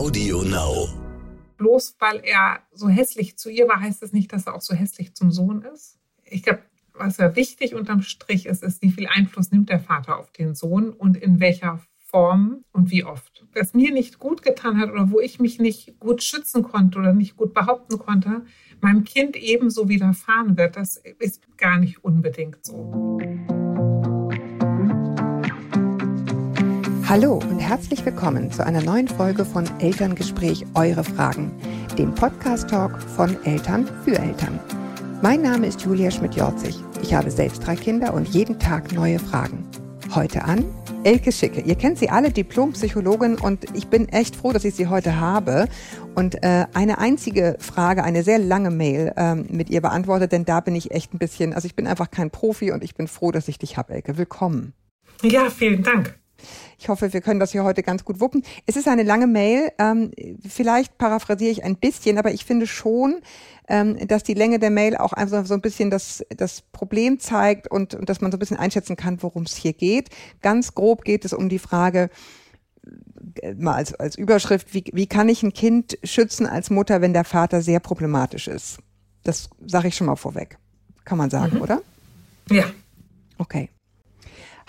Audio Now. Bloß weil er so hässlich zu ihr war, heißt es nicht, dass er auch so hässlich zum Sohn ist. Ich glaube, was ja wichtig unterm Strich ist, ist, wie viel Einfluss nimmt der Vater auf den Sohn und in welcher Form und wie oft. Was mir nicht gut getan hat oder wo ich mich nicht gut schützen konnte oder nicht gut behaupten konnte, meinem Kind ebenso widerfahren wird, das ist gar nicht unbedingt so. Hallo und herzlich willkommen zu einer neuen Folge von Elterngespräch Eure Fragen, dem Podcast-Talk von Eltern für Eltern. Mein Name ist Julia Schmidt-Jorzig. Ich habe selbst drei Kinder und jeden Tag neue Fragen. Heute an Elke Schicke. Ihr kennt sie alle, Diplompsychologin und ich bin echt froh, dass ich sie heute habe und äh, eine einzige Frage, eine sehr lange Mail ähm, mit ihr beantwortet, denn da bin ich echt ein bisschen, also ich bin einfach kein Profi und ich bin froh, dass ich dich habe, Elke. Willkommen. Ja, vielen Dank. Ich hoffe, wir können das hier heute ganz gut wuppen. Es ist eine lange Mail. Ähm, vielleicht paraphrasiere ich ein bisschen, aber ich finde schon, ähm, dass die Länge der Mail auch einfach so ein bisschen das, das Problem zeigt und, und dass man so ein bisschen einschätzen kann, worum es hier geht. Ganz grob geht es um die Frage, äh, mal als, als Überschrift, wie, wie kann ich ein Kind schützen als Mutter, wenn der Vater sehr problematisch ist? Das sage ich schon mal vorweg. Kann man sagen, mhm. oder? Ja. Okay.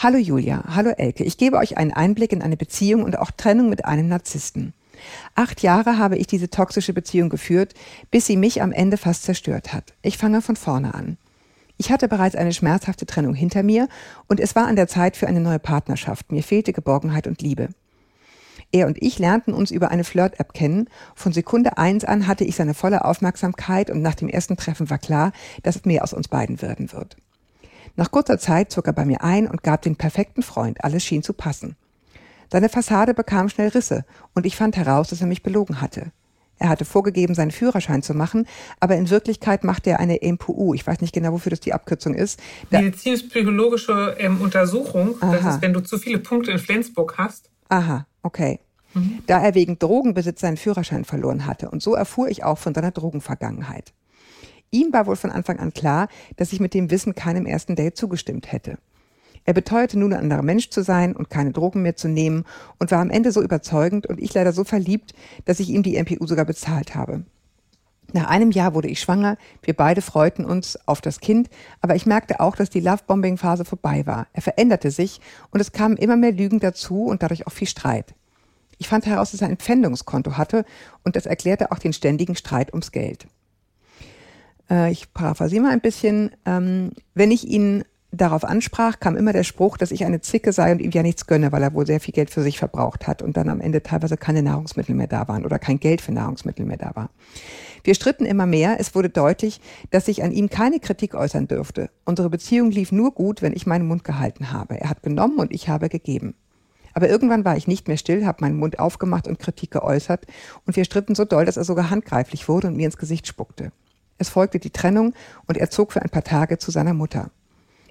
Hallo Julia, hallo Elke. Ich gebe euch einen Einblick in eine Beziehung und auch Trennung mit einem Narzissten. Acht Jahre habe ich diese toxische Beziehung geführt, bis sie mich am Ende fast zerstört hat. Ich fange von vorne an. Ich hatte bereits eine schmerzhafte Trennung hinter mir und es war an der Zeit für eine neue Partnerschaft. Mir fehlte Geborgenheit und Liebe. Er und ich lernten uns über eine Flirt-App kennen. Von Sekunde eins an hatte ich seine volle Aufmerksamkeit und nach dem ersten Treffen war klar, dass es mehr aus uns beiden werden wird. Nach kurzer Zeit zog er bei mir ein und gab den perfekten Freund. Alles schien zu passen. Seine Fassade bekam schnell Risse und ich fand heraus, dass er mich belogen hatte. Er hatte vorgegeben, seinen Führerschein zu machen, aber in Wirklichkeit machte er eine MPU. Ich weiß nicht genau, wofür das die Abkürzung ist. Medizinpsychologische ähm, Untersuchung. Aha. Das ist, wenn du zu viele Punkte in Flensburg hast. Aha, okay. Mhm. Da er wegen Drogenbesitz seinen Führerschein verloren hatte. Und so erfuhr ich auch von seiner Drogenvergangenheit. Ihm war wohl von Anfang an klar, dass ich mit dem Wissen keinem ersten Date zugestimmt hätte. Er beteuerte nun, ein anderer Mensch zu sein und keine Drogen mehr zu nehmen und war am Ende so überzeugend und ich leider so verliebt, dass ich ihm die MPU sogar bezahlt habe. Nach einem Jahr wurde ich schwanger, wir beide freuten uns auf das Kind, aber ich merkte auch, dass die Lovebombing-Phase vorbei war. Er veränderte sich und es kamen immer mehr Lügen dazu und dadurch auch viel Streit. Ich fand heraus, dass er ein Pfändungskonto hatte und das erklärte auch den ständigen Streit ums Geld. Äh, ich paraphrasiere mal ein bisschen. Ähm, wenn ich ihn darauf ansprach, kam immer der Spruch, dass ich eine Zicke sei und ihm ja nichts gönne, weil er wohl sehr viel Geld für sich verbraucht hat und dann am Ende teilweise keine Nahrungsmittel mehr da waren oder kein Geld für Nahrungsmittel mehr da war. Wir stritten immer mehr. Es wurde deutlich, dass ich an ihm keine Kritik äußern dürfte. Unsere Beziehung lief nur gut, wenn ich meinen Mund gehalten habe. Er hat genommen und ich habe gegeben. Aber irgendwann war ich nicht mehr still, habe meinen Mund aufgemacht und Kritik geäußert und wir stritten so doll, dass er sogar handgreiflich wurde und mir ins Gesicht spuckte. Es folgte die Trennung und er zog für ein paar Tage zu seiner Mutter.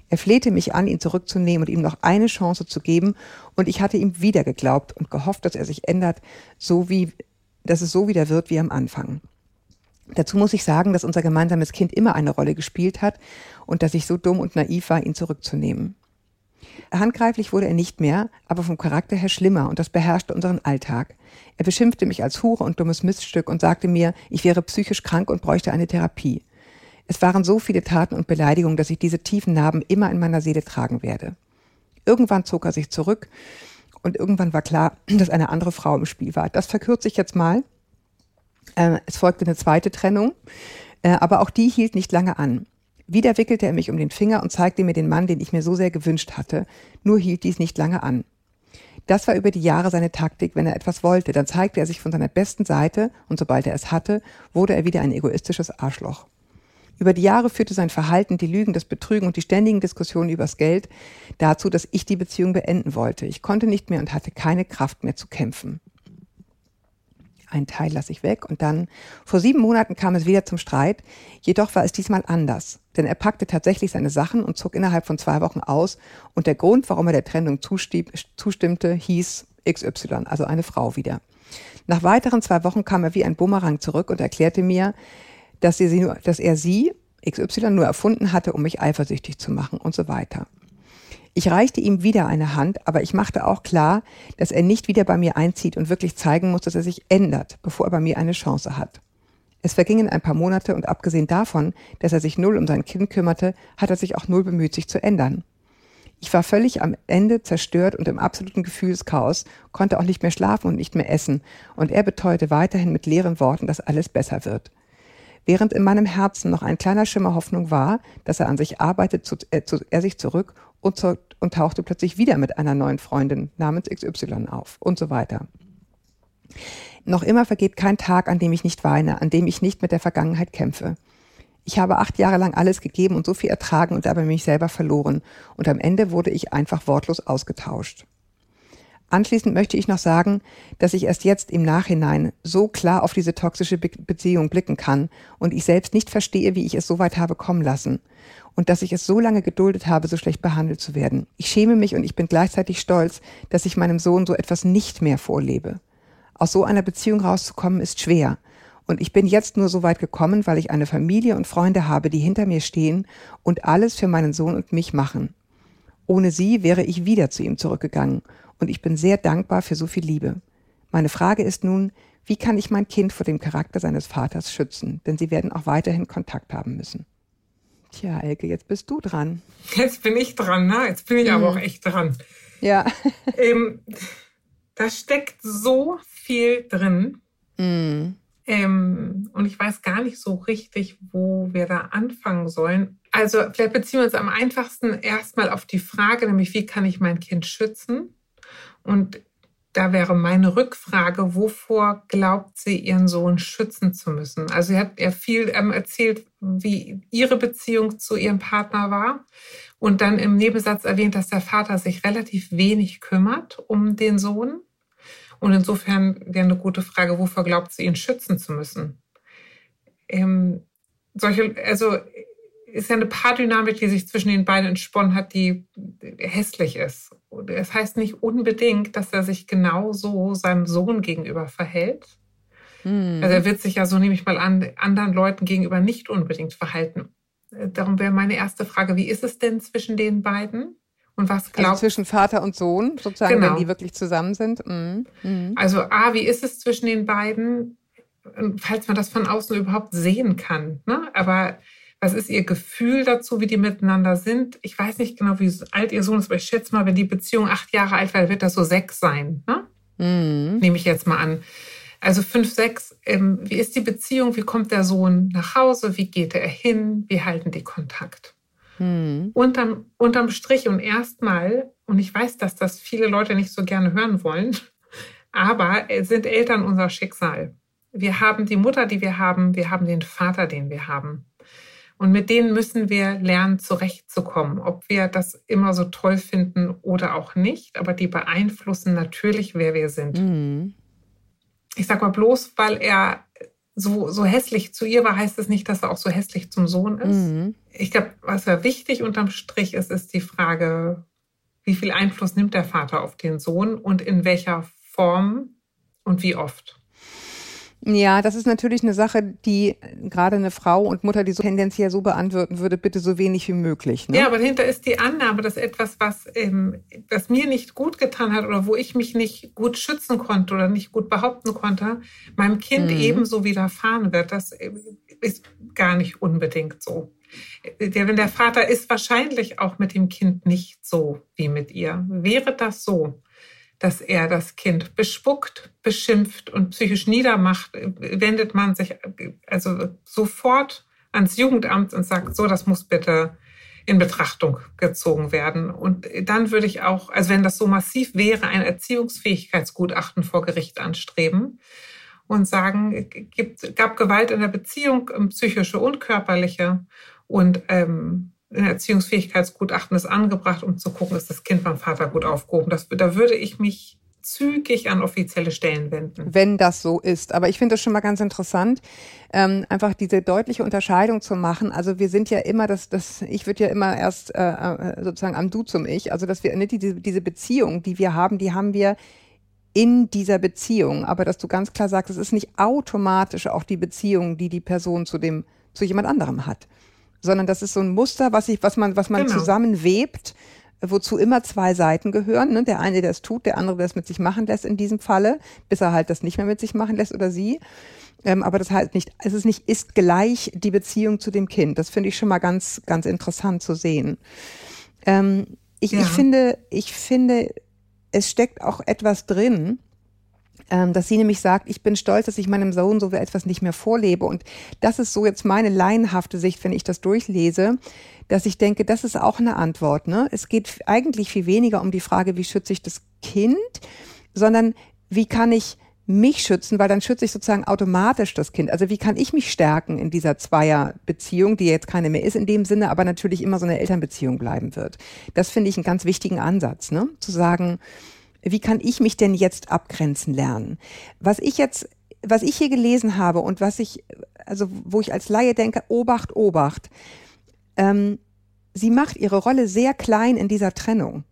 Er flehte mich an, ihn zurückzunehmen und ihm noch eine Chance zu geben, und ich hatte ihm wieder geglaubt und gehofft, dass er sich ändert, so wie, dass es so wieder wird wie am Anfang. Dazu muss ich sagen, dass unser gemeinsames Kind immer eine Rolle gespielt hat und dass ich so dumm und naiv war, ihn zurückzunehmen. Handgreiflich wurde er nicht mehr, aber vom Charakter her schlimmer und das beherrschte unseren Alltag. Er beschimpfte mich als Hure und dummes Miststück und sagte mir, ich wäre psychisch krank und bräuchte eine Therapie. Es waren so viele Taten und Beleidigungen, dass ich diese tiefen Narben immer in meiner Seele tragen werde. Irgendwann zog er sich zurück und irgendwann war klar, dass eine andere Frau im Spiel war. Das verkürze ich jetzt mal. Äh, es folgte eine zweite Trennung, äh, aber auch die hielt nicht lange an. Wieder wickelte er mich um den Finger und zeigte mir den Mann, den ich mir so sehr gewünscht hatte, nur hielt dies nicht lange an. Das war über die Jahre seine Taktik, wenn er etwas wollte, dann zeigte er sich von seiner besten Seite und sobald er es hatte, wurde er wieder ein egoistisches Arschloch. Über die Jahre führte sein Verhalten, die Lügen, das Betrügen und die ständigen Diskussionen übers Geld dazu, dass ich die Beziehung beenden wollte. Ich konnte nicht mehr und hatte keine Kraft mehr zu kämpfen. Ein Teil lasse ich weg und dann, vor sieben Monaten kam es wieder zum Streit, jedoch war es diesmal anders, denn er packte tatsächlich seine Sachen und zog innerhalb von zwei Wochen aus und der Grund, warum er der Trennung zustimmte, hieß XY, also eine Frau wieder. Nach weiteren zwei Wochen kam er wie ein Bumerang zurück und erklärte mir, dass, sie nur, dass er sie, XY, nur erfunden hatte, um mich eifersüchtig zu machen und so weiter. Ich reichte ihm wieder eine Hand, aber ich machte auch klar, dass er nicht wieder bei mir einzieht und wirklich zeigen muss, dass er sich ändert, bevor er bei mir eine Chance hat. Es vergingen ein paar Monate und abgesehen davon, dass er sich null um sein Kind kümmerte, hat er sich auch null bemüht, sich zu ändern. Ich war völlig am Ende zerstört und im absoluten Gefühlschaos, konnte auch nicht mehr schlafen und nicht mehr essen, und er beteuerte weiterhin mit leeren Worten, dass alles besser wird. Während in meinem Herzen noch ein kleiner Schimmer Hoffnung war, dass er an sich arbeitet, zu, äh, zu, er sich zurück und, zu, und tauchte plötzlich wieder mit einer neuen Freundin namens XY auf und so weiter. Noch immer vergeht kein Tag, an dem ich nicht weine, an dem ich nicht mit der Vergangenheit kämpfe. Ich habe acht Jahre lang alles gegeben und so viel ertragen und dabei mich selber verloren. Und am Ende wurde ich einfach wortlos ausgetauscht. Anschließend möchte ich noch sagen, dass ich erst jetzt im Nachhinein so klar auf diese toxische Be Beziehung blicken kann und ich selbst nicht verstehe, wie ich es so weit habe kommen lassen und dass ich es so lange geduldet habe, so schlecht behandelt zu werden. Ich schäme mich und ich bin gleichzeitig stolz, dass ich meinem Sohn so etwas nicht mehr vorlebe. Aus so einer Beziehung rauszukommen ist schwer. Und ich bin jetzt nur so weit gekommen, weil ich eine Familie und Freunde habe, die hinter mir stehen und alles für meinen Sohn und mich machen. Ohne sie wäre ich wieder zu ihm zurückgegangen und ich bin sehr dankbar für so viel Liebe. Meine Frage ist nun, wie kann ich mein Kind vor dem Charakter seines Vaters schützen? Denn sie werden auch weiterhin Kontakt haben müssen. Tja, Elke, jetzt bist du dran. Jetzt bin ich dran, ne? Jetzt bin ich mhm. aber auch echt dran. Ja. ähm, da steckt so viel drin. Mhm. Ähm, und ich weiß gar nicht so richtig, wo wir da anfangen sollen. Also vielleicht beziehen wir uns am einfachsten erstmal auf die Frage, nämlich wie kann ich mein Kind schützen? Und da wäre meine Rückfrage, wovor glaubt sie, ihren Sohn schützen zu müssen? Also sie hat ja viel ähm, erzählt, wie ihre Beziehung zu ihrem Partner war und dann im Nebensatz erwähnt, dass der Vater sich relativ wenig kümmert um den Sohn. Und insofern wäre eine gute Frage, wovor glaubt sie, ihn schützen zu müssen? Ähm, solche, also ist ja eine Paardynamik, die sich zwischen den beiden entsponnen hat, die hässlich ist. Es das heißt nicht unbedingt, dass er sich genau so seinem Sohn gegenüber verhält. Hm. Also er wird sich ja so, nehme ich mal an, anderen Leuten gegenüber nicht unbedingt verhalten. Äh, darum wäre meine erste Frage, wie ist es denn zwischen den beiden? Und was also glaubt also zwischen Vater und Sohn, sozusagen, genau. wenn die wirklich zusammen sind? Mhm. Mhm. Also A, wie ist es zwischen den beiden? Falls man das von außen überhaupt sehen kann. Ne? Aber was ist Ihr Gefühl dazu, wie die miteinander sind? Ich weiß nicht genau, wie alt Ihr Sohn ist, aber ich schätze mal, wenn die Beziehung acht Jahre alt war, wird das so sechs sein. Ne? Mhm. Nehme ich jetzt mal an. Also fünf, sechs. Ähm, wie ist die Beziehung? Wie kommt der Sohn nach Hause? Wie geht er hin? Wie halten die Kontakt? Mhm. Unterm, unterm Strich und erstmal, und ich weiß, dass das viele Leute nicht so gerne hören wollen, aber sind Eltern unser Schicksal. Wir haben die Mutter, die wir haben, wir haben den Vater, den wir haben. Und mit denen müssen wir lernen, zurechtzukommen. Ob wir das immer so toll finden oder auch nicht, aber die beeinflussen natürlich, wer wir sind. Mhm. Ich sage mal bloß, weil er so, so hässlich zu ihr war, heißt es nicht, dass er auch so hässlich zum Sohn ist. Mhm. Ich glaube, was ja wichtig unterm Strich ist, ist die Frage, wie viel Einfluss nimmt der Vater auf den Sohn und in welcher Form und wie oft. Ja, das ist natürlich eine Sache, die gerade eine Frau und Mutter, die so tendenziell so beantworten würde, bitte so wenig wie möglich. Ne? Ja, aber dahinter ist die Annahme, dass etwas, was, ähm, was mir nicht gut getan hat oder wo ich mich nicht gut schützen konnte oder nicht gut behaupten konnte, meinem Kind mhm. ebenso widerfahren wird. Das äh, ist gar nicht unbedingt so. Wenn der Vater ist wahrscheinlich auch mit dem Kind nicht so wie mit ihr. Wäre das so, dass er das Kind bespuckt, beschimpft und psychisch niedermacht, wendet man sich also sofort ans Jugendamt und sagt, so, das muss bitte in Betrachtung gezogen werden. Und dann würde ich auch, also wenn das so massiv wäre, ein Erziehungsfähigkeitsgutachten vor Gericht anstreben und sagen, gibt, gab Gewalt in der Beziehung, psychische und körperliche und ähm, ein Erziehungsfähigkeitsgutachten ist angebracht, um zu gucken, ist das Kind beim Vater gut aufgehoben. Das, da würde ich mich zügig an offizielle Stellen wenden. Wenn das so ist. Aber ich finde das schon mal ganz interessant, ähm, einfach diese deutliche Unterscheidung zu machen. Also wir sind ja immer, das, das, ich würde ja immer erst äh, äh, sozusagen am Du zum Ich. Also dass wir nicht diese, diese Beziehung, die wir haben, die haben wir in dieser Beziehung. Aber dass du ganz klar sagst, es ist nicht automatisch auch die Beziehung, die die Person zu dem, zu jemand anderem hat sondern das ist so ein Muster, was, ich, was man, was man genau. zusammenwebt wozu immer zwei Seiten gehören. Ne? Der eine, der es tut, der andere, der es mit sich machen lässt in diesem Falle, bis er halt das nicht mehr mit sich machen lässt oder sie. Ähm, aber das heißt nicht, es ist nicht ist gleich die Beziehung zu dem Kind. Das finde ich schon mal ganz, ganz interessant zu sehen. Ähm, ich, ja. ich finde, ich finde, es steckt auch etwas drin, dass sie nämlich sagt, ich bin stolz, dass ich meinem Sohn so etwas nicht mehr vorlebe. Und das ist so jetzt meine laienhafte Sicht, wenn ich das durchlese, dass ich denke, das ist auch eine Antwort. Ne? Es geht eigentlich viel weniger um die Frage, wie schütze ich das Kind, sondern wie kann ich mich schützen, weil dann schütze ich sozusagen automatisch das Kind. Also wie kann ich mich stärken in dieser Zweierbeziehung, die jetzt keine mehr ist in dem Sinne, aber natürlich immer so eine Elternbeziehung bleiben wird. Das finde ich einen ganz wichtigen Ansatz, ne? Zu sagen, wie kann ich mich denn jetzt abgrenzen lernen? Was ich jetzt, was ich hier gelesen habe und was ich, also wo ich als Laie denke, Obacht, Obacht, ähm, sie macht ihre Rolle sehr klein in dieser Trennung.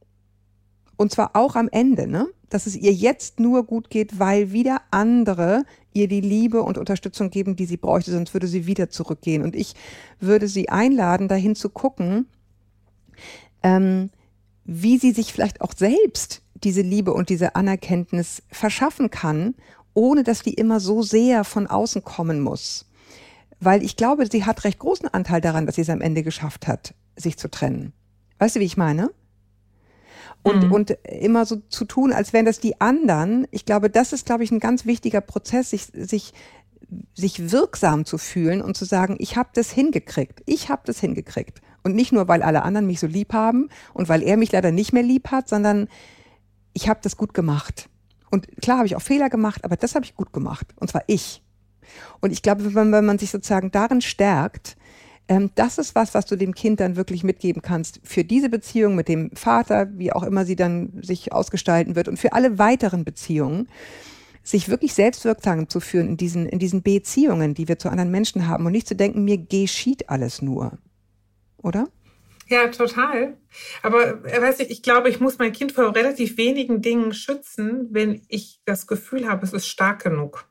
Und zwar auch am Ende, ne? Dass es ihr jetzt nur gut geht, weil wieder andere ihr die Liebe und Unterstützung geben, die sie bräuchte, sonst würde sie wieder zurückgehen. Und ich würde sie einladen, dahin zu gucken, ähm, wie sie sich vielleicht auch selbst diese Liebe und diese Anerkenntnis verschaffen kann, ohne dass die immer so sehr von außen kommen muss. Weil ich glaube, sie hat recht großen Anteil daran, dass sie es am Ende geschafft hat, sich zu trennen. Weißt du, wie ich meine? und, mhm. und immer so zu tun, als wären das die anderen. Ich glaube, das ist, glaube ich, ein ganz wichtiger Prozess, sich, sich, sich wirksam zu fühlen und zu sagen, ich habe das hingekriegt, ich habe das hingekriegt. Und nicht nur, weil alle anderen mich so lieb haben und weil er mich leider nicht mehr lieb hat, sondern ich habe das gut gemacht. Und klar habe ich auch Fehler gemacht, aber das habe ich gut gemacht. Und zwar ich. Und ich glaube, wenn, wenn man sich sozusagen darin stärkt, ähm, das ist was, was du dem Kind dann wirklich mitgeben kannst für diese Beziehung mit dem Vater, wie auch immer sie dann sich ausgestalten wird und für alle weiteren Beziehungen sich wirklich selbstwirksam zu führen in diesen, in diesen Beziehungen, die wir zu anderen Menschen haben und nicht zu denken, mir geschieht alles nur. Oder? Ja, total. Aber äh, weiß ich, ich glaube, ich muss mein Kind vor relativ wenigen Dingen schützen, wenn ich das Gefühl habe, es ist stark genug.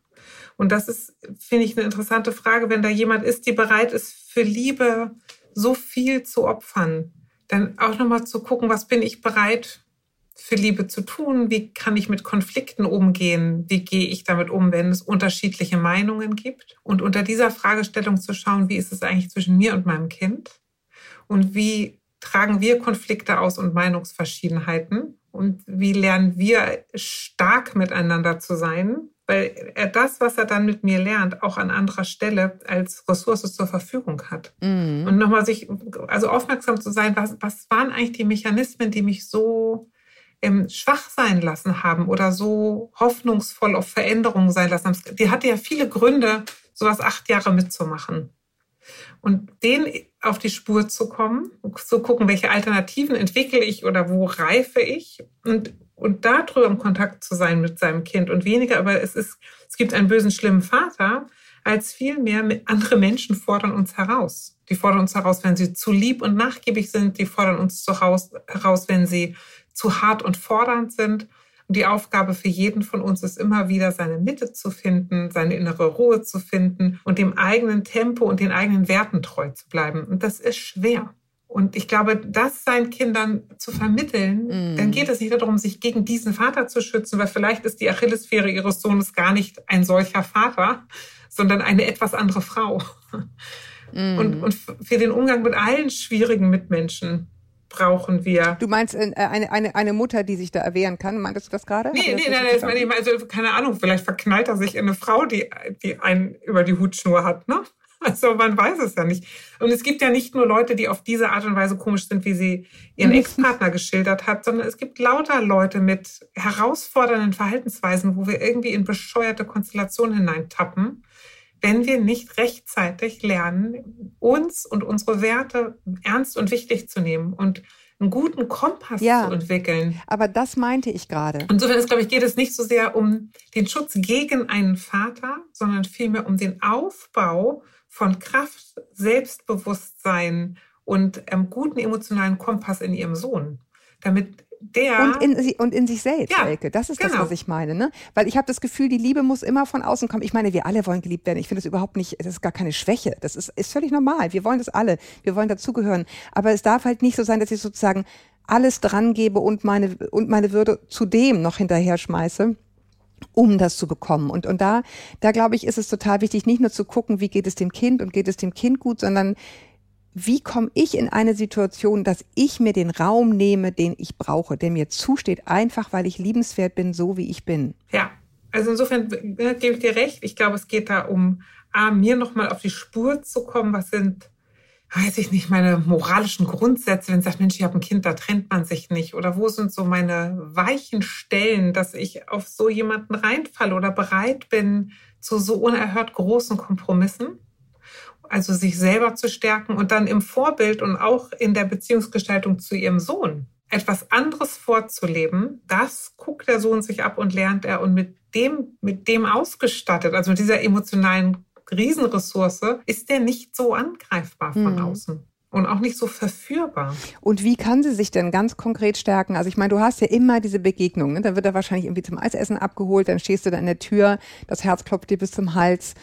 Und das ist, finde ich, eine interessante Frage, wenn da jemand ist, die bereit ist, für Liebe so viel zu opfern, dann auch nochmal zu gucken, was bin ich bereit für Liebe zu tun? Wie kann ich mit Konflikten umgehen? Wie gehe ich damit um, wenn es unterschiedliche Meinungen gibt? Und unter dieser Fragestellung zu schauen, wie ist es eigentlich zwischen mir und meinem Kind? Und wie tragen wir Konflikte aus und Meinungsverschiedenheiten? Und wie lernen wir stark miteinander zu sein? weil er das, was er dann mit mir lernt, auch an anderer Stelle als Ressource zur Verfügung hat. Mhm. Und nochmal sich, also aufmerksam zu sein, was, was waren eigentlich die Mechanismen, die mich so ähm, schwach sein lassen haben oder so hoffnungsvoll auf Veränderungen sein lassen haben. Die hatte ja viele Gründe, sowas acht Jahre mitzumachen. Und den auf die Spur zu kommen, zu gucken, welche Alternativen entwickle ich oder wo reife ich und und darüber im Kontakt zu sein mit seinem Kind und weniger, aber es ist, es gibt einen bösen, schlimmen Vater, als vielmehr andere Menschen fordern uns heraus. Die fordern uns heraus, wenn sie zu lieb und nachgiebig sind. Die fordern uns heraus, wenn sie zu hart und fordernd sind. Und die Aufgabe für jeden von uns ist immer wieder, seine Mitte zu finden, seine innere Ruhe zu finden und dem eigenen Tempo und den eigenen Werten treu zu bleiben. Und das ist schwer. Und ich glaube, das seinen Kindern zu vermitteln, mm. dann geht es nicht darum, sich gegen diesen Vater zu schützen, weil vielleicht ist die Achillesferre ihres Sohnes gar nicht ein solcher Vater, sondern eine etwas andere Frau. Mm. Und, und für den Umgang mit allen schwierigen Mitmenschen brauchen wir. Du meinst äh, eine, eine, eine Mutter, die sich da erwehren kann? Meintest du das gerade? Nee, nee, nein, das meine ich, also keine Ahnung, vielleicht verknallt er sich in eine Frau, die, die einen über die Hutschnur hat, ne? Also man weiß es ja nicht. Und es gibt ja nicht nur Leute, die auf diese Art und Weise komisch sind, wie sie ihren mhm. Ex-Partner geschildert hat, sondern es gibt lauter Leute mit herausfordernden Verhaltensweisen, wo wir irgendwie in bescheuerte Konstellationen hineintappen, wenn wir nicht rechtzeitig lernen, uns und unsere Werte ernst und wichtig zu nehmen und einen guten Kompass ja, zu entwickeln. Aber das meinte ich gerade. Insofern ist, glaube ich, geht es nicht so sehr um den Schutz gegen einen Vater, sondern vielmehr um den Aufbau von Kraft, Selbstbewusstsein und ähm, guten emotionalen Kompass in ihrem Sohn, damit der und in, und in sich selbst, ja, Elke. Das ist genau. das, was ich meine. Ne? Weil ich habe das Gefühl, die Liebe muss immer von außen kommen. Ich meine, wir alle wollen geliebt werden. Ich finde das überhaupt nicht, das ist gar keine Schwäche. Das ist, ist völlig normal. Wir wollen das alle. Wir wollen dazugehören. Aber es darf halt nicht so sein, dass ich sozusagen alles dran gebe und meine, und meine Würde zudem noch hinterher schmeiße um das zu bekommen. Und, und da, da glaube ich, ist es total wichtig, nicht nur zu gucken, wie geht es dem Kind und geht es dem Kind gut, sondern wie komme ich in eine Situation, dass ich mir den Raum nehme, den ich brauche, der mir zusteht, einfach weil ich liebenswert bin, so wie ich bin. Ja, also insofern ne, gebe ich dir recht. Ich glaube, es geht da um, A, mir nochmal auf die Spur zu kommen. Was sind, weiß ich nicht, meine moralischen Grundsätze, wenn ich sage, Mensch, ich habe ein Kind, da trennt man sich nicht. Oder wo sind so meine weichen Stellen, dass ich auf so jemanden reinfalle oder bereit bin zu so unerhört großen Kompromissen? Also sich selber zu stärken und dann im Vorbild und auch in der Beziehungsgestaltung zu ihrem Sohn etwas anderes vorzuleben, das guckt der Sohn sich ab und lernt er und mit dem, mit dem ausgestattet, also mit dieser emotionalen Riesenressource, ist der nicht so angreifbar von mhm. außen und auch nicht so verführbar. Und wie kann sie sich denn ganz konkret stärken? Also ich meine, du hast ja immer diese Begegnungen. Ne? Dann wird er wahrscheinlich irgendwie zum Eisessen abgeholt, dann stehst du da in der Tür, das Herz klopft dir bis zum Hals.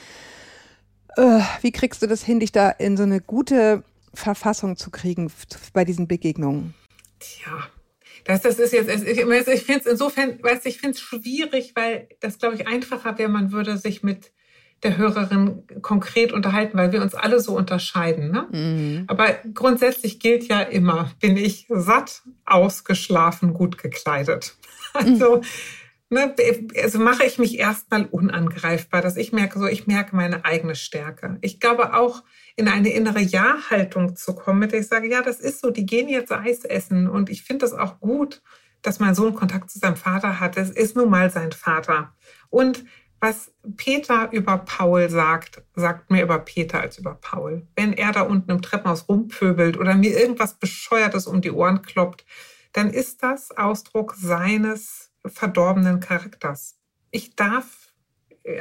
Äh, wie kriegst du das hin, dich da in so eine gute Verfassung zu kriegen bei diesen Begegnungen? Tja, das, das ist jetzt, ich, ich finde es insofern, weiß ich finde es schwierig, weil das, glaube ich, einfacher wäre, man würde sich mit der Hörerin konkret unterhalten, weil wir uns alle so unterscheiden. Ne? Mhm. Aber grundsätzlich gilt ja immer, bin ich satt, ausgeschlafen, gut gekleidet. Also, mhm. Ne, also mache ich mich erstmal unangreifbar, dass ich merke, so ich merke meine eigene Stärke. Ich glaube auch, in eine innere Ja-Haltung zu kommen, mit der ich sage, ja, das ist so, die gehen jetzt Eis essen und ich finde das auch gut, dass mein Sohn Kontakt zu seinem Vater hat. Es ist nun mal sein Vater. Und was Peter über Paul sagt, sagt mir über Peter als über Paul. Wenn er da unten im Treppenhaus rumpöbelt oder mir irgendwas Bescheuertes um die Ohren kloppt, dann ist das Ausdruck seines verdorbenen Charakters. Ich darf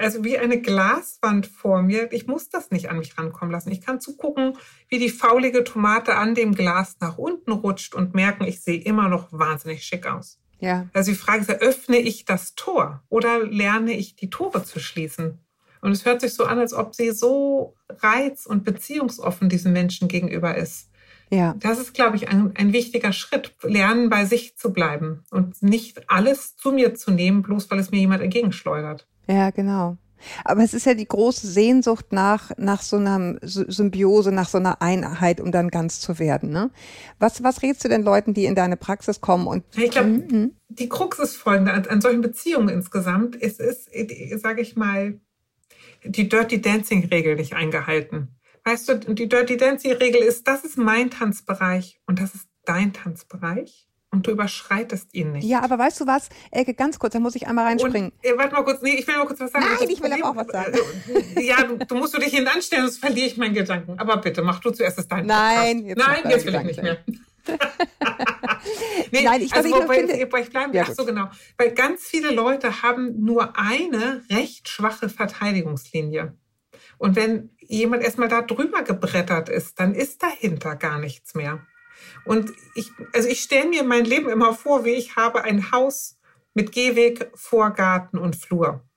also wie eine Glaswand vor mir. Ich muss das nicht an mich rankommen lassen. Ich kann zugucken, wie die faulige Tomate an dem Glas nach unten rutscht und merken, ich sehe immer noch wahnsinnig schick aus. Ja. Also die Frage ist, öffne ich das Tor oder lerne ich die Tore zu schließen? Und es hört sich so an, als ob sie so reiz- und beziehungsoffen diesen Menschen gegenüber ist. Ja. Das ist, glaube ich, ein, ein wichtiger Schritt, lernen, bei sich zu bleiben und nicht alles zu mir zu nehmen, bloß weil es mir jemand entgegenschleudert. Ja, genau. Aber es ist ja die große Sehnsucht nach, nach so einer Symbiose, nach so einer Einheit, um dann ganz zu werden. Ne? Was, was rätst du denn Leuten, die in deine Praxis kommen? Und ich glaube, mhm. die Krux ist folgende an, an solchen Beziehungen insgesamt. Es ist, sage ich mal, die Dirty Dancing Regel nicht eingehalten. Weißt du, die Dirty Dancing Regel ist, das ist mein Tanzbereich und das ist dein Tanzbereich und du überschreitest ihn nicht. Ja, aber weißt du was, Elke, ganz kurz, da muss ich einmal reinspringen. Und, äh, warte mal kurz, nee, ich will mal kurz was sagen. Nein, ich will aber auch was sagen. Äh, ja, du, du musst du dich hinten anstellen, sonst verliere ich meinen Gedanken. Aber bitte, mach du zuerst das dein Nein, jetzt Nein, jetzt will ich nicht mehr. nee, Nein, ich, also, ich, wobei, finde, ich bleiben, ja, ach so genau. Weil ganz viele Leute haben nur eine recht schwache Verteidigungslinie. Und wenn jemand erstmal da drüber gebrettert ist, dann ist dahinter gar nichts mehr. Und ich, also ich stelle mir mein Leben immer vor, wie ich habe ein Haus mit Gehweg, Vorgarten und Flur.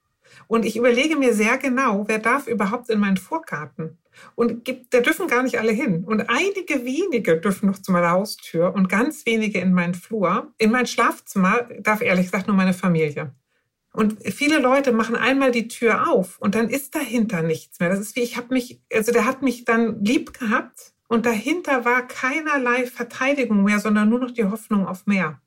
Und ich überlege mir sehr genau, wer darf überhaupt in meinen Vorgarten? Und gibt, da dürfen gar nicht alle hin. Und einige wenige dürfen noch zu meiner Haustür und ganz wenige in meinen Flur. In mein Schlafzimmer darf ehrlich gesagt nur meine Familie. Und viele Leute machen einmal die Tür auf und dann ist dahinter nichts mehr. Das ist wie, ich habe mich, also der hat mich dann lieb gehabt und dahinter war keinerlei Verteidigung mehr, sondern nur noch die Hoffnung auf mehr.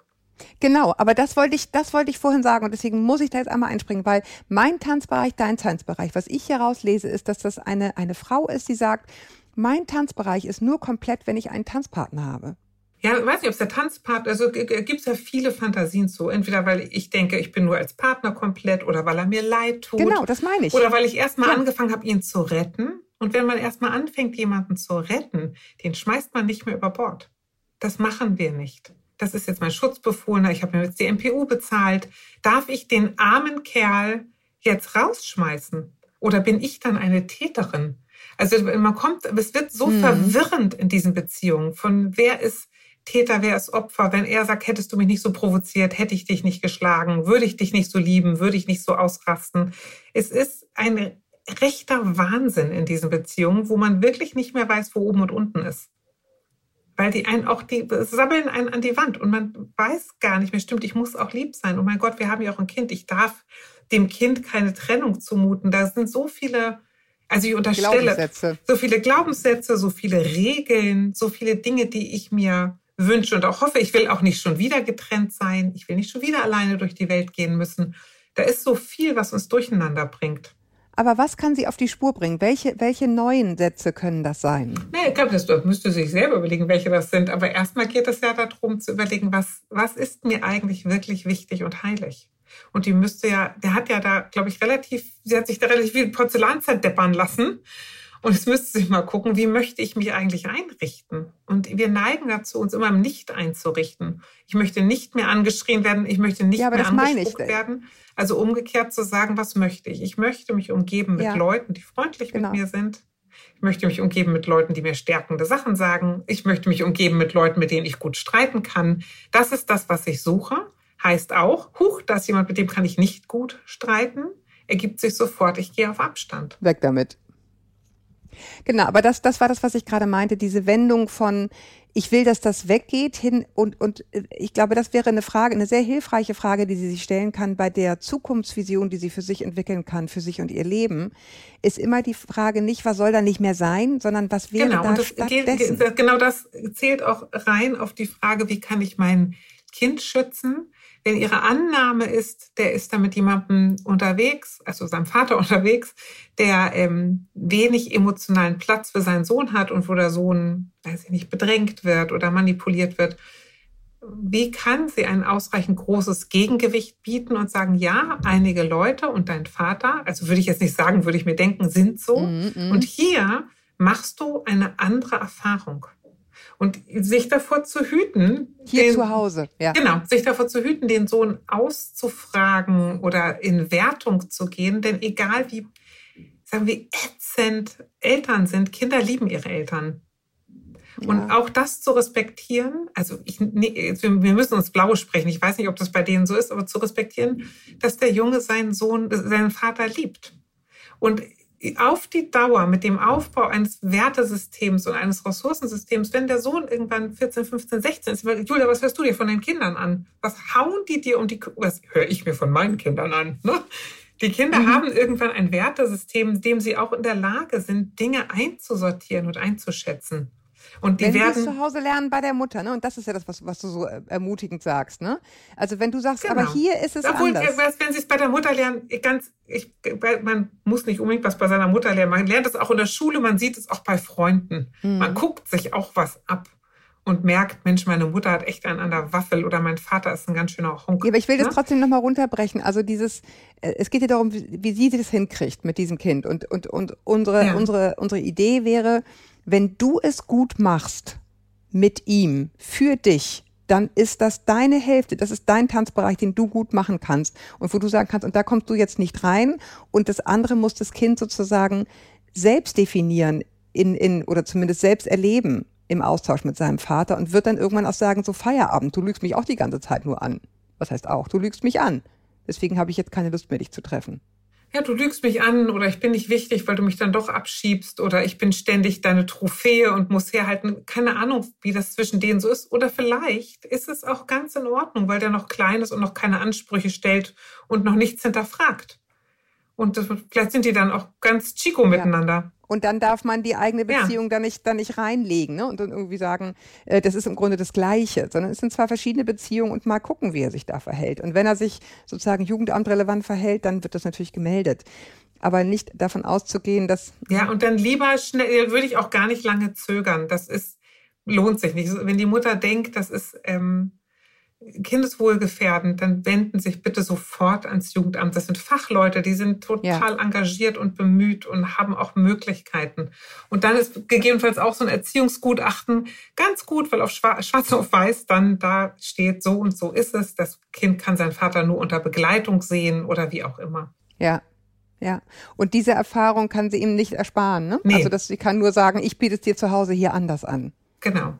Genau, aber das wollte ich, das wollte ich vorhin sagen und deswegen muss ich da jetzt einmal einspringen, weil mein Tanzbereich, dein Tanzbereich, was ich hier rauslese, ist, dass das eine, eine Frau ist, die sagt, mein Tanzbereich ist nur komplett, wenn ich einen Tanzpartner habe. Ja, ich weiß nicht, ob es der Tanzpartner, also gibt es ja viele Fantasien zu. Entweder weil ich denke, ich bin nur als Partner komplett oder weil er mir leid tut. Genau, das meine ich. Oder weil ich erstmal ja. angefangen habe, ihn zu retten. Und wenn man erstmal anfängt, jemanden zu retten, den schmeißt man nicht mehr über Bord. Das machen wir nicht. Das ist jetzt mein Schutzbefohlener, ich habe mir jetzt die MPU bezahlt. Darf ich den armen Kerl jetzt rausschmeißen? Oder bin ich dann eine Täterin? Also man kommt, es wird so hm. verwirrend in diesen Beziehungen von wer ist Täter, wer ist Opfer? Wenn er sagt, hättest du mich nicht so provoziert, hätte ich dich nicht geschlagen, würde ich dich nicht so lieben, würde ich nicht so ausrasten. Es ist ein rechter Wahnsinn in diesen Beziehungen, wo man wirklich nicht mehr weiß, wo oben und unten ist. weil die einen auch, die sabbeln einen an die Wand und man weiß gar nicht mehr, stimmt, ich muss auch lieb sein. Oh mein Gott, wir haben ja auch ein Kind, ich darf dem Kind keine Trennung zumuten. Da sind so viele, also ich unterstelle, so viele Glaubenssätze, so viele Regeln, so viele Dinge, die ich mir wünsche und auch hoffe. Ich will auch nicht schon wieder getrennt sein. Ich will nicht schon wieder alleine durch die Welt gehen müssen. Da ist so viel, was uns durcheinander bringt. Aber was kann sie auf die Spur bringen? Welche, welche neuen Sätze können das sein? Nee, ich glaube, das müsste sich selber überlegen, welche das sind. Aber erstmal geht es ja darum zu überlegen, was, was ist mir eigentlich wirklich wichtig und heilig? Und die müsste ja, der hat ja da, glaube ich, relativ, sie hat sich da relativ viel Porzellanzeit deppern lassen. Und es müsste sich mal gucken, wie möchte ich mich eigentlich einrichten? Und wir neigen dazu, uns immer im Nicht einzurichten. Ich möchte nicht mehr angeschrien werden, ich möchte nicht ja, mehr angespuckt werden. Also umgekehrt zu sagen, was möchte ich? Ich möchte mich umgeben mit ja. Leuten, die freundlich genau. mit mir sind. Ich möchte mich umgeben mit Leuten, die mir stärkende Sachen sagen. Ich möchte mich umgeben mit Leuten, mit denen ich gut streiten kann. Das ist das, was ich suche. Heißt auch, huch, da ist jemand, mit dem kann ich nicht gut streiten. Ergibt sich sofort, ich gehe auf Abstand. Weg damit. Genau, aber das, das war das, was ich gerade meinte, diese Wendung von, ich will, dass das weggeht hin und, und äh, ich glaube, das wäre eine Frage, eine sehr hilfreiche Frage, die sie sich stellen kann bei der Zukunftsvision, die sie für sich entwickeln kann, für sich und ihr Leben, ist immer die Frage nicht, was soll da nicht mehr sein, sondern was wäre genau, da und das stattdessen? Geht, genau das zählt auch rein auf die Frage, wie kann ich mein Kind schützen? Wenn ihre Annahme ist, der ist da mit jemandem unterwegs, also seinem Vater unterwegs, der ähm, wenig emotionalen Platz für seinen Sohn hat und wo der Sohn, weiß ich nicht, bedrängt wird oder manipuliert wird, wie kann sie ein ausreichend großes Gegengewicht bieten und sagen, ja, einige Leute und dein Vater, also würde ich jetzt nicht sagen, würde ich mir denken, sind so. Mm -mm. Und hier machst du eine andere Erfahrung. Und sich davor zu hüten. Hier den, zu Hause, ja. Genau, sich davor zu hüten, den Sohn auszufragen oder in Wertung zu gehen. Denn egal wie, sagen wir, ätzend Eltern sind, Kinder lieben ihre Eltern. Und ja. auch das zu respektieren, also ich, nee, wir müssen uns blau sprechen, ich weiß nicht, ob das bei denen so ist, aber zu respektieren, dass der Junge seinen Sohn, seinen Vater liebt. Und auf die Dauer mit dem Aufbau eines Wertesystems und eines Ressourcensystems, wenn der Sohn irgendwann 14, 15, 16 ist, Julia, was hörst du dir von den Kindern an? Was hauen die dir um die, was höre ich mir von meinen Kindern an? Ne? Die Kinder mhm. haben irgendwann ein Wertesystem, dem sie auch in der Lage sind, Dinge einzusortieren und einzuschätzen. Und die wenn werden zu Hause lernen bei der Mutter, ne? Und das ist ja das, was, was du so äh, ermutigend sagst, ne? Also wenn du sagst, genau. aber hier ist es Obwohl, anders. Wenn sie es bei der Mutter lernen, ganz, ich, man muss nicht unbedingt was bei seiner Mutter lernen. Man lernt es auch in der Schule, man sieht es auch bei Freunden. Mhm. Man guckt sich auch was ab und merkt, Mensch, meine Mutter hat echt einen an der Waffel oder mein Vater ist ein ganz schöner Honk. Ja, aber ich will das ne? trotzdem nochmal runterbrechen. Also dieses, äh, es geht ja darum, wie, wie sie das hinkriegt mit diesem Kind. Und, und, und unsere, ja. unsere, unsere Idee wäre, wenn du es gut machst mit ihm, für dich, dann ist das deine Hälfte, das ist dein Tanzbereich, den du gut machen kannst und wo du sagen kannst, und da kommst du jetzt nicht rein und das andere muss das Kind sozusagen selbst definieren in, in, oder zumindest selbst erleben im Austausch mit seinem Vater und wird dann irgendwann auch sagen, so Feierabend, du lügst mich auch die ganze Zeit nur an. Was heißt auch, du lügst mich an. Deswegen habe ich jetzt keine Lust mehr, dich zu treffen ja, du lügst mich an oder ich bin nicht wichtig, weil du mich dann doch abschiebst oder ich bin ständig deine Trophäe und muss herhalten. Keine Ahnung, wie das zwischen denen so ist. Oder vielleicht ist es auch ganz in Ordnung, weil der noch klein ist und noch keine Ansprüche stellt und noch nichts hinterfragt. Und das, vielleicht sind die dann auch ganz chico miteinander. Und dann darf man die eigene Beziehung ja. da, nicht, da nicht reinlegen ne? und dann irgendwie sagen, äh, das ist im Grunde das Gleiche, sondern es sind zwar verschiedene Beziehungen und mal gucken, wie er sich da verhält. Und wenn er sich sozusagen jugendamtrelevant verhält, dann wird das natürlich gemeldet. Aber nicht davon auszugehen, dass. Ja, und dann lieber schnell, würde ich auch gar nicht lange zögern. Das ist, lohnt sich nicht. Wenn die Mutter denkt, das ist, ähm, kindeswohlgefährdend, dann wenden sich bitte sofort ans Jugendamt. Das sind Fachleute, die sind total ja. engagiert und bemüht und haben auch Möglichkeiten. Und dann ist gegebenenfalls auch so ein Erziehungsgutachten ganz gut, weil auf schwarz auf weiß dann da steht, so und so ist es. Das Kind kann seinen Vater nur unter Begleitung sehen oder wie auch immer. Ja, ja, und diese Erfahrung kann sie ihm nicht ersparen. Ne? Nee. Also dass sie kann nur sagen, ich biete es dir zu Hause hier anders an. Genau.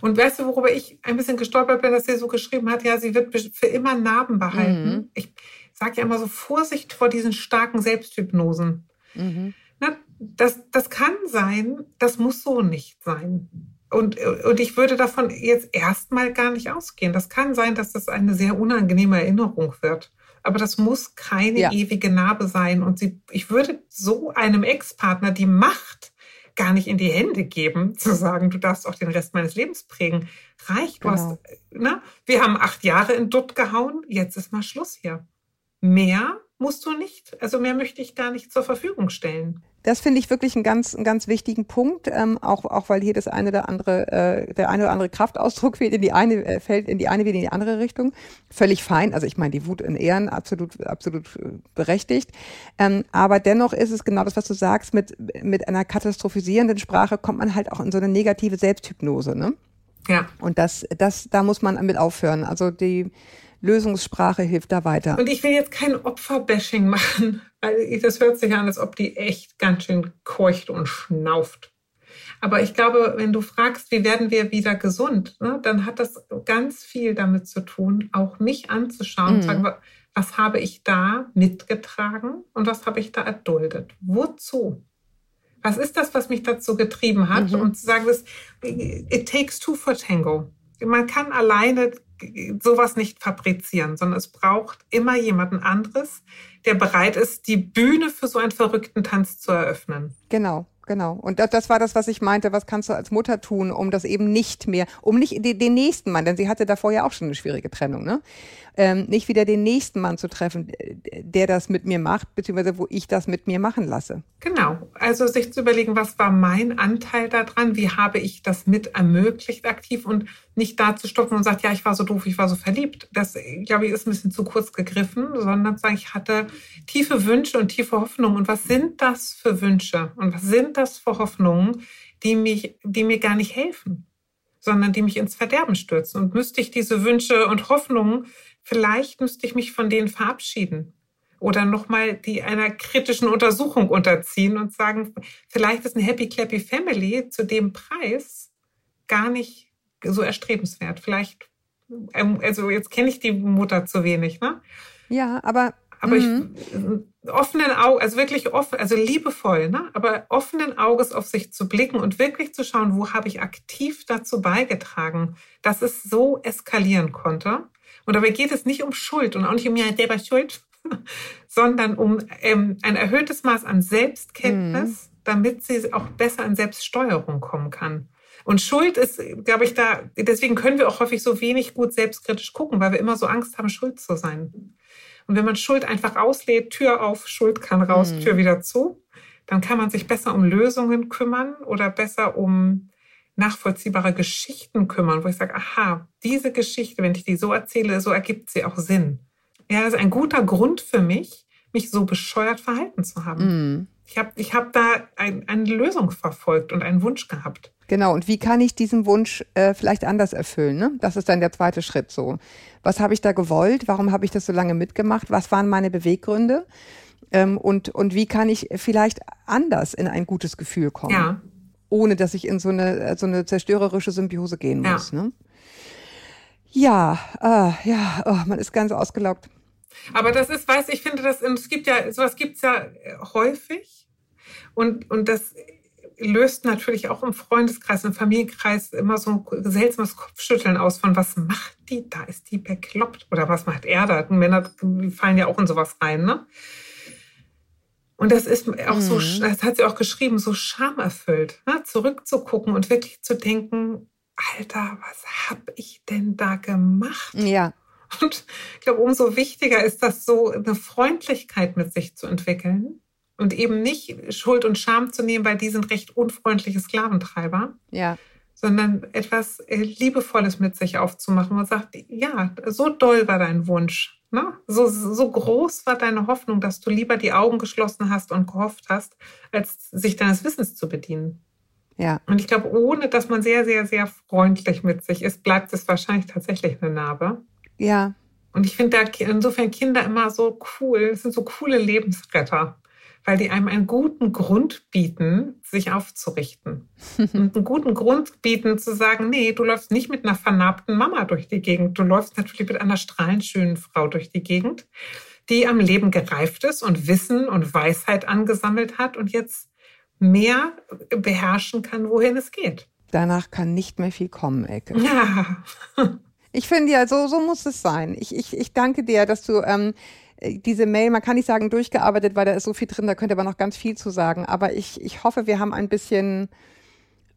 Und weißt du, worüber ich ein bisschen gestolpert bin, dass sie so geschrieben hat, ja, sie wird für immer Narben behalten. Mhm. Ich sage ja immer so Vorsicht vor diesen starken Selbsthypnosen. Mhm. Na, das, das kann sein, das muss so nicht sein. Und, und ich würde davon jetzt erstmal gar nicht ausgehen. Das kann sein, dass das eine sehr unangenehme Erinnerung wird. Aber das muss keine ja. ewige Narbe sein. Und sie, ich würde so einem Ex-Partner die Macht gar nicht in die Hände geben, zu sagen, du darfst auch den Rest meines Lebens prägen. Reicht, genau. hast, ne? Wir haben acht Jahre in Dutt gehauen, jetzt ist mal Schluss hier. Mehr musst du nicht, also mehr möchte ich gar nicht zur Verfügung stellen. Das finde ich wirklich einen ganz, einen ganz wichtigen Punkt, ähm, auch, auch weil hier das eine oder andere, äh, der eine oder andere Kraftausdruck fehlt in die eine, äh, fällt in die eine wie in die andere Richtung. Völlig fein. Also ich meine, die Wut in Ehren, absolut, absolut äh, berechtigt. Ähm, aber dennoch ist es genau das, was du sagst, mit, mit einer katastrophisierenden Sprache kommt man halt auch in so eine negative Selbsthypnose, ne? Ja. Und das, das, da muss man mit aufhören. Also die, Lösungssprache hilft da weiter. Und ich will jetzt kein Opferbashing machen, weil das hört sich an, als ob die echt ganz schön keucht und schnauft. Aber ich glaube, wenn du fragst, wie werden wir wieder gesund, ne, dann hat das ganz viel damit zu tun, auch mich anzuschauen und mhm. sagen, was habe ich da mitgetragen und was habe ich da erduldet? Wozu? Was ist das, was mich dazu getrieben hat? Mhm. Und zu sagen, das, it takes two for tango. Man kann alleine sowas nicht fabrizieren, sondern es braucht immer jemanden anderes, der bereit ist, die Bühne für so einen verrückten Tanz zu eröffnen. Genau. Genau. Und das, das war das, was ich meinte. Was kannst du als Mutter tun, um das eben nicht mehr, um nicht den, den nächsten Mann, denn sie hatte davor ja auch schon eine schwierige Trennung, ne? ähm, nicht wieder den nächsten Mann zu treffen, der das mit mir macht, beziehungsweise wo ich das mit mir machen lasse. Genau. Also sich zu überlegen, was war mein Anteil daran? Wie habe ich das mit ermöglicht aktiv und nicht da zu stoppen und sagt, ja, ich war so doof, ich war so verliebt. Das, glaube ich, ist ein bisschen zu kurz gegriffen, sondern sagen, ich hatte tiefe Wünsche und tiefe Hoffnungen. Und was sind das für Wünsche? Und was sind das für Hoffnungen, die mich, die mir gar nicht helfen? sondern die mich ins Verderben stürzen. Und müsste ich diese Wünsche und Hoffnungen vielleicht müsste ich mich von denen verabschieden oder nochmal die einer kritischen Untersuchung unterziehen und sagen, vielleicht ist eine Happy Clappy Family zu dem Preis gar nicht so erstrebenswert. Vielleicht, ähm, also jetzt kenne ich die Mutter zu wenig, ne? Ja, aber aber ich, mhm. offenen Augen, also wirklich offen, also liebevoll, ne? aber offenen Auges auf sich zu blicken und wirklich zu schauen, wo habe ich aktiv dazu beigetragen, dass es so eskalieren konnte. Und dabei geht es nicht um Schuld und auch nicht um ja selber Schuld, sondern um ähm, ein erhöhtes Maß an Selbstkenntnis, mhm. damit sie auch besser in Selbststeuerung kommen kann. Und Schuld ist, glaube ich, da, deswegen können wir auch häufig so wenig gut selbstkritisch gucken, weil wir immer so Angst haben, schuld zu sein. Und wenn man Schuld einfach auslädt, Tür auf, Schuld kann raus, mhm. Tür wieder zu, dann kann man sich besser um Lösungen kümmern oder besser um nachvollziehbare Geschichten kümmern, wo ich sage, aha, diese Geschichte, wenn ich die so erzähle, so ergibt sie auch Sinn. Ja, das ist ein guter Grund für mich, mich so bescheuert verhalten zu haben. Mm. Ich habe ich hab da ein, eine Lösung verfolgt und einen Wunsch gehabt. Genau, und wie kann ich diesen Wunsch äh, vielleicht anders erfüllen? Ne? Das ist dann der zweite Schritt so. Was habe ich da gewollt? Warum habe ich das so lange mitgemacht? Was waren meine Beweggründe? Ähm, und, und wie kann ich vielleicht anders in ein gutes Gefühl kommen? Ja ohne dass ich in so eine, so eine zerstörerische Symbiose gehen muss. Ja, ne? ja, äh, ja oh, man ist ganz ausgelaugt. Aber das ist, weiß ich finde, das, es gibt ja, sowas gibt es ja äh, häufig. Und, und das löst natürlich auch im Freundeskreis, im Familienkreis immer so ein seltsames Kopfschütteln aus von, was macht die da? Ist die bekloppt? Oder was macht er da? Männer fallen ja auch in sowas rein, ne? Und das ist auch mhm. so, das hat sie auch geschrieben, so schamerfüllt, ne? zurückzugucken und wirklich zu denken, Alter, was habe ich denn da gemacht? Ja. Und ich glaube, umso wichtiger ist das so, eine Freundlichkeit mit sich zu entwickeln und eben nicht Schuld und Scham zu nehmen, weil die sind recht unfreundliche Sklaventreiber. Ja. Sondern etwas äh, Liebevolles mit sich aufzumachen und sagt, ja, so doll war dein Wunsch. Ne? So, so groß war deine Hoffnung, dass du lieber die Augen geschlossen hast und gehofft hast, als sich deines Wissens zu bedienen. Ja. Und ich glaube, ohne dass man sehr, sehr, sehr freundlich mit sich ist, bleibt es wahrscheinlich tatsächlich eine Narbe. Ja. Und ich finde da insofern Kinder immer so cool, es sind so coole Lebensretter weil die einem einen guten Grund bieten, sich aufzurichten. Und einen guten Grund bieten zu sagen, nee, du läufst nicht mit einer vernarbten Mama durch die Gegend. Du läufst natürlich mit einer strahlend schönen Frau durch die Gegend, die am Leben gereift ist und Wissen und Weisheit angesammelt hat und jetzt mehr beherrschen kann, wohin es geht. Danach kann nicht mehr viel kommen, Elke. Ja. Ich finde ja, so, so muss es sein. Ich, ich, ich danke dir, dass du ähm, diese Mail, man kann nicht sagen durchgearbeitet, weil da ist so viel drin, da könnte aber noch ganz viel zu sagen. Aber ich, ich hoffe, wir haben ein bisschen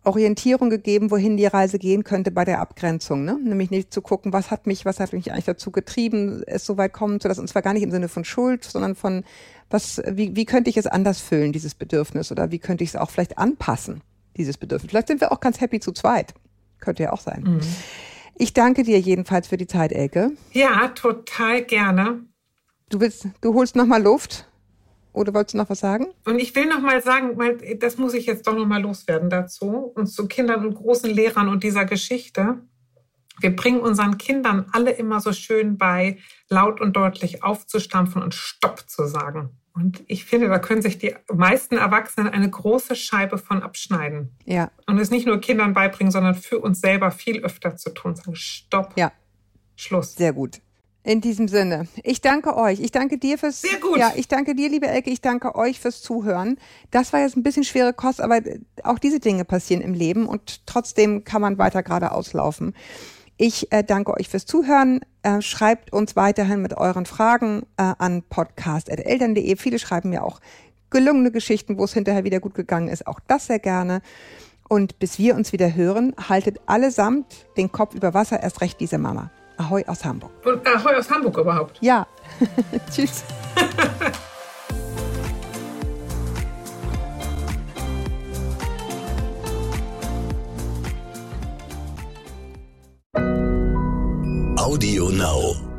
Orientierung gegeben, wohin die Reise gehen könnte bei der Abgrenzung. Ne? Nämlich nicht zu gucken, was hat mich, was hat mich eigentlich dazu getrieben, es so weit kommen zu lassen. Und zwar gar nicht im Sinne von Schuld, sondern von, was, wie, wie könnte ich es anders füllen, dieses Bedürfnis? Oder wie könnte ich es auch vielleicht anpassen, dieses Bedürfnis? Vielleicht sind wir auch ganz happy zu zweit. Könnte ja auch sein. Mhm. Ich danke dir jedenfalls für die Zeit, Elke. Ja, total gerne. Du willst, du holst nochmal Luft? Oder wolltest du noch was sagen? Und ich will noch mal sagen, das muss ich jetzt doch noch mal loswerden dazu, und zu Kindern und großen Lehrern und dieser Geschichte. Wir bringen unseren Kindern alle immer so schön bei, laut und deutlich aufzustampfen und Stopp zu sagen. Und ich finde, da können sich die meisten Erwachsenen eine große Scheibe von abschneiden. Ja. Und es nicht nur Kindern beibringen, sondern für uns selber viel öfter zu tun. Sagen Stopp. Ja. Schluss. Sehr gut. In diesem Sinne, ich danke euch. Ich danke dir fürs. Sehr gut. Ja, ich danke dir, liebe Elke. Ich danke euch fürs Zuhören. Das war jetzt ein bisschen schwere Kost, aber auch diese Dinge passieren im Leben und trotzdem kann man weiter geradeaus laufen. Ich äh, danke euch fürs Zuhören. Äh, schreibt uns weiterhin mit euren Fragen äh, an podcast.eltern.de. Viele schreiben mir auch gelungene Geschichten, wo es hinterher wieder gut gegangen ist. Auch das sehr gerne. Und bis wir uns wieder hören, haltet allesamt den Kopf über Wasser, erst recht diese Mama. Ahoi aus Hamburg. Und Ahoi aus Hamburg überhaupt? Ja. Tschüss. Audio Now.